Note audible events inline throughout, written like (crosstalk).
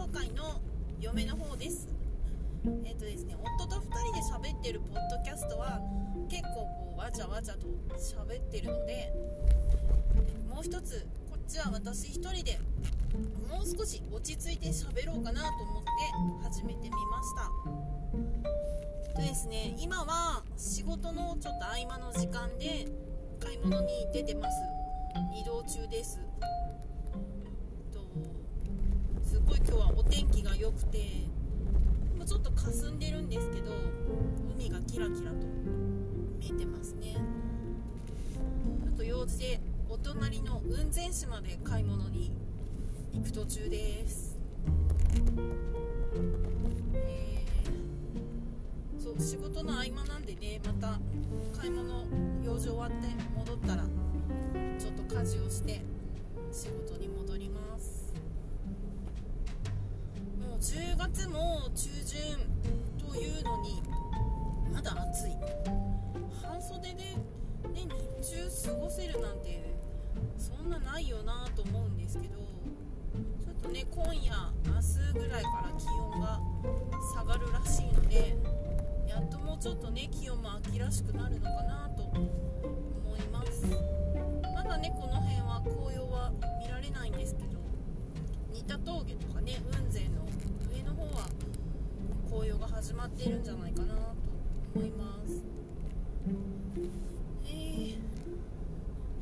紹介の嫁の方です。えっ、とですね夫と2人で喋ってるポッドキャストは結構こうわちゃわちゃと喋ってるのでもう一つこっちは私1人でもう少し落ち着いて喋ろうかなと思って始めてみました。とですね今は仕事のちょっと合間の時間で買い物に出てます。移動中です。天気が良くてもうちょっと霞んでるんですけど海がキラキラと見えてますね。ちょっと用事でお隣の雲仙市まで買い物に行く途中です。えーそう仕事の合間なんでねまた買い物用事終わって戻ったらちょっと家事をして仕事に戻ります。10月も中旬というのにまだ暑い。半袖で、ね、日中過ごせるなんてそんなないよなと思うんですけどちょっとね今夜明日ぐらいから気温が下がるらしいのでやっともうちょっとね気温も秋らしくなるのかなと思います。まだねこの辺は紅葉は見られないんですけど新田峠とかね雲仙の紅葉が始まっているんじゃないかなと思います。えー、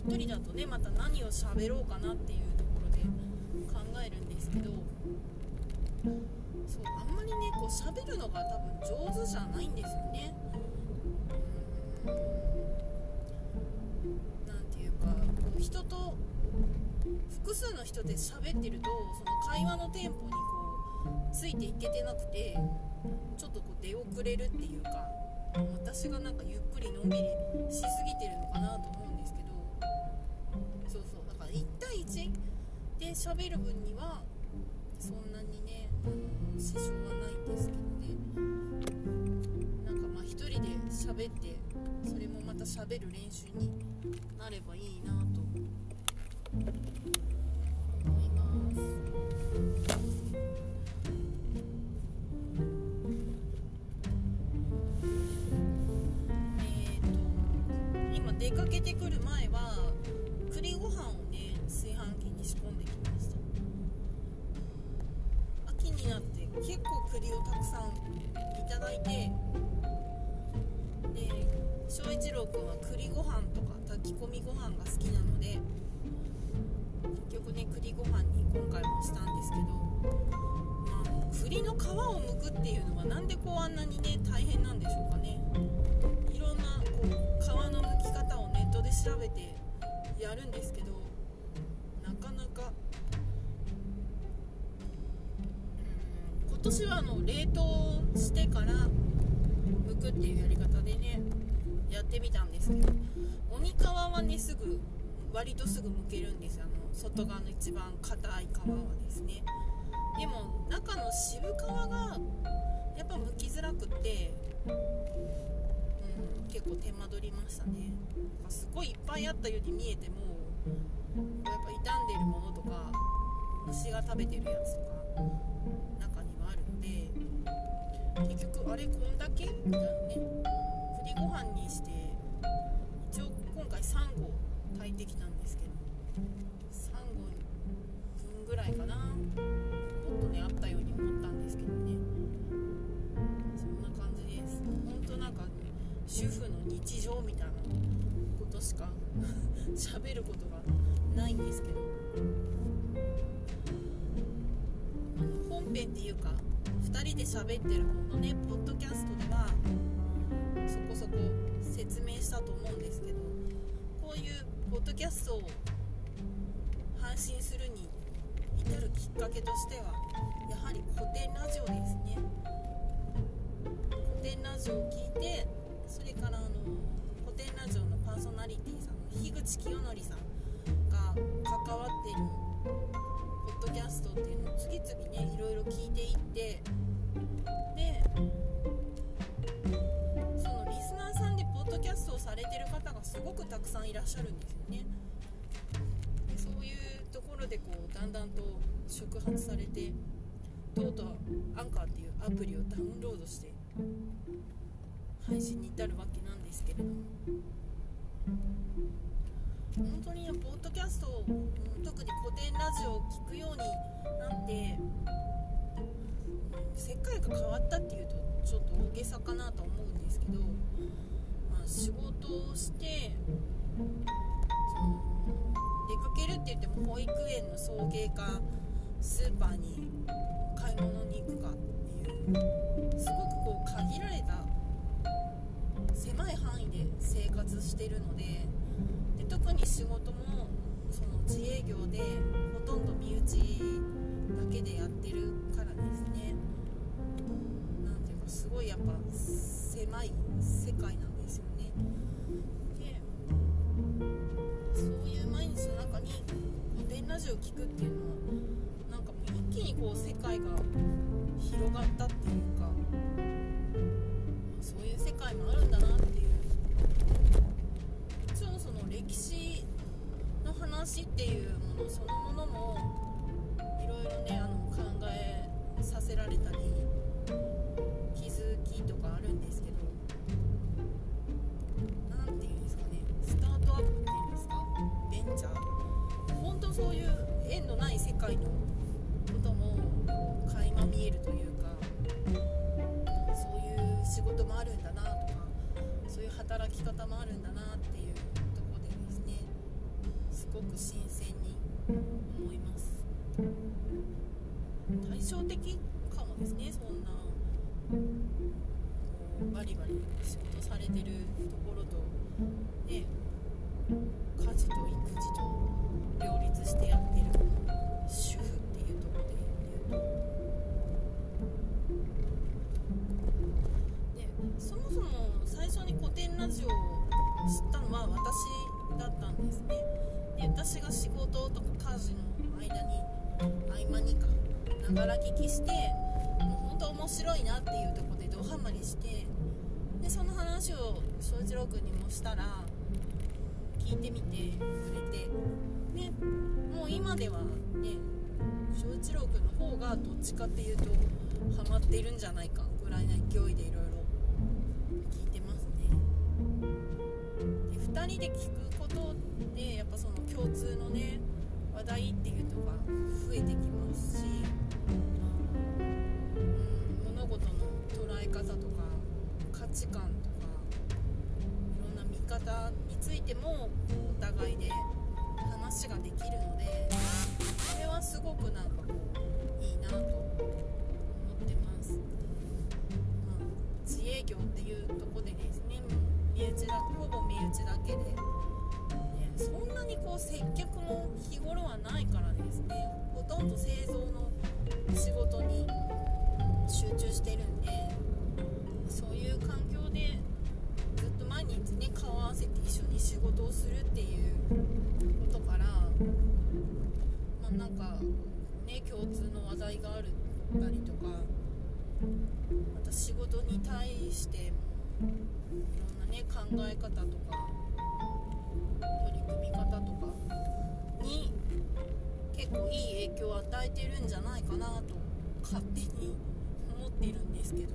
1人だとねまた何を喋ろうかなっていうところで考えるんですけどそうあんまりねこう喋るのが多分上手じゃないんですよね。うーん。なんていうかこう人と複数の人で喋ってるとその会話のテンポにこうついていけてなくてちょっとこう出遅れるっていうか私がなんかゆっくりのんびりしすぎてるのかなと思うんですけどそうそうだから1対1で喋る分にはそんなにねあの支障はないんですけどね。なんかまあ一人で喋ってそれもまた喋る練習になればいいなとけてくる前は栗ご飯をね炊飯器に仕込んできました。秋になって結構栗をたくさんいただいてで翔一郎君は栗ご飯とか炊き込みご飯が好きなので結局ね栗ご飯に今回もしたんですけど、まあ、栗の皮を剥くっていうのはなんでこうあんなにね調べてやるんですけどなかなかうん今年はあの冷凍してから剥くっていうやり方でねやってみたんですけど鬼皮はねすぐ割とすぐ剥けるんですあの外側の一番硬い皮はですね。でも中の渋皮がやっぱ剥きづらくって結構手間取りましたね。なんかすごいいっぱいあったように見えてもやっぱ傷んでいるものとか虫が食べてるやつとか中にはあるので結局あれこんだけみたいなね栗ご飯にして一応今回3合炊いてきたんですけど3合分ぐらいかな。主婦の日常みたいなことしか (laughs) 喋ることがないんですけど。あの本編っていうか2人で喋ってる方のねポッドキャストではそこそこ説明したと思うんですけどこういうポッドキャストを配信するに至るきっかけとしてはやはり古典ラジオですね。古典ラジオを聞いてそれからあの古典ラジオのパーソナリティさんの樋口清則さんが関わっているポッドキャストっていうのを次々ねいろいろ聞いていってでそのリスナーさんでポッドキャストをされてる方がすごくたくさんいらっしゃるんですよね。でそういうところでこうだんだんと触発されてとうとうアンカーっていうアプリをダウンロードして配信に至るわけなんですけれども。本当にポッドキャストを、特に古典ラジオを聴くようになって世界が変わったっていうとちょっと大げさかなと思うんですけど、まあ、仕事をしてその出かけるって言っても保育園の送迎かスーパーに買い物に行くかっていうすごくこう限られた狭い範囲で生活してるのでで特に仕事もその自営業でほとんど身内だけでやってるからですね。何ていうかすごいやっぱ狭い世界なんですよね。でそういう毎日の中に古典ラジオ聴くっていうのはなんかもう一気にこう世界が広がったっていうかそういう世界もあるんだなっていう。もちろんその歴史の話っていうものそのものもいろいろねあの考えさせられたり働き方もあるんだなっていうところでですねすごく新鮮に思います。対照的かもですねそんな。バリバリ仕事されてるところとね家事と育児と両立してやってる主婦っていうところで言うと。でそもそも初に古典ラジオを知ったのは私だったんですね。で私が仕事とか家事の間に合間にかながら聞きしてもう本当面白いなっていうとこでドハマりしてでその話を翔一郎君にもしたら聞いてみてくれてでもう今ではね翔一郎君の方がどっちかっていうとハマってるんじゃないかぐらいな勢いでいろ人で聞くことでやっぱその共通のね話題っていうのが増えてきますし、うん、物事の捉え方とか価値観とかいろんな見方についてもお互いで話ができるのでそれはすごくなんかこういいなと思ってます、まあ、自営業っていうとこでですね身内だほぼ身内だけで、ね、そんなにこう接客も日頃はないからですね。ほとんど製造の仕事に集中してるんでそういう環境でずっと毎日ね顔合わせて一緒に仕事をするっていうことからまあなんかね共通の話題があるったりとかまた仕事に対していろんなね考え方とか取り組み方とかに結構いい影響を与えてるんじゃないかなと勝手に思っているんですけど、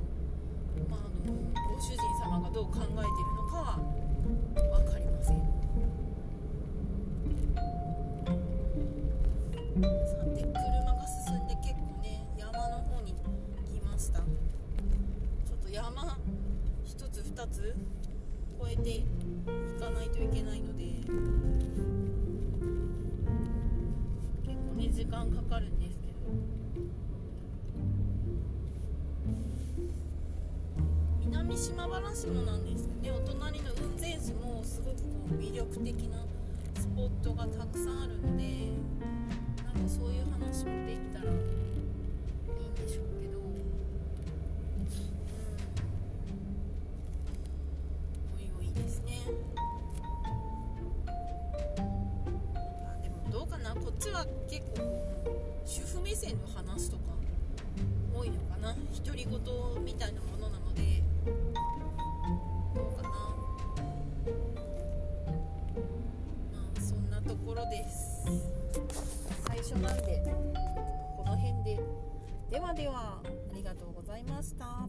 まあ、あのご主人様がどう考越えていかないといけないので結構ね時間かかるんですけど。南島原市もなんですけどねお隣の雲仙市もすごくこう魅力的なスポットがたくさんあるのでなんかそういう話もできたら結構主婦目線の話とか多いのかな。独り言みたいなものなので。どうかな。まあそんなところです。最初なんでこの辺で。ではではありがとうございました。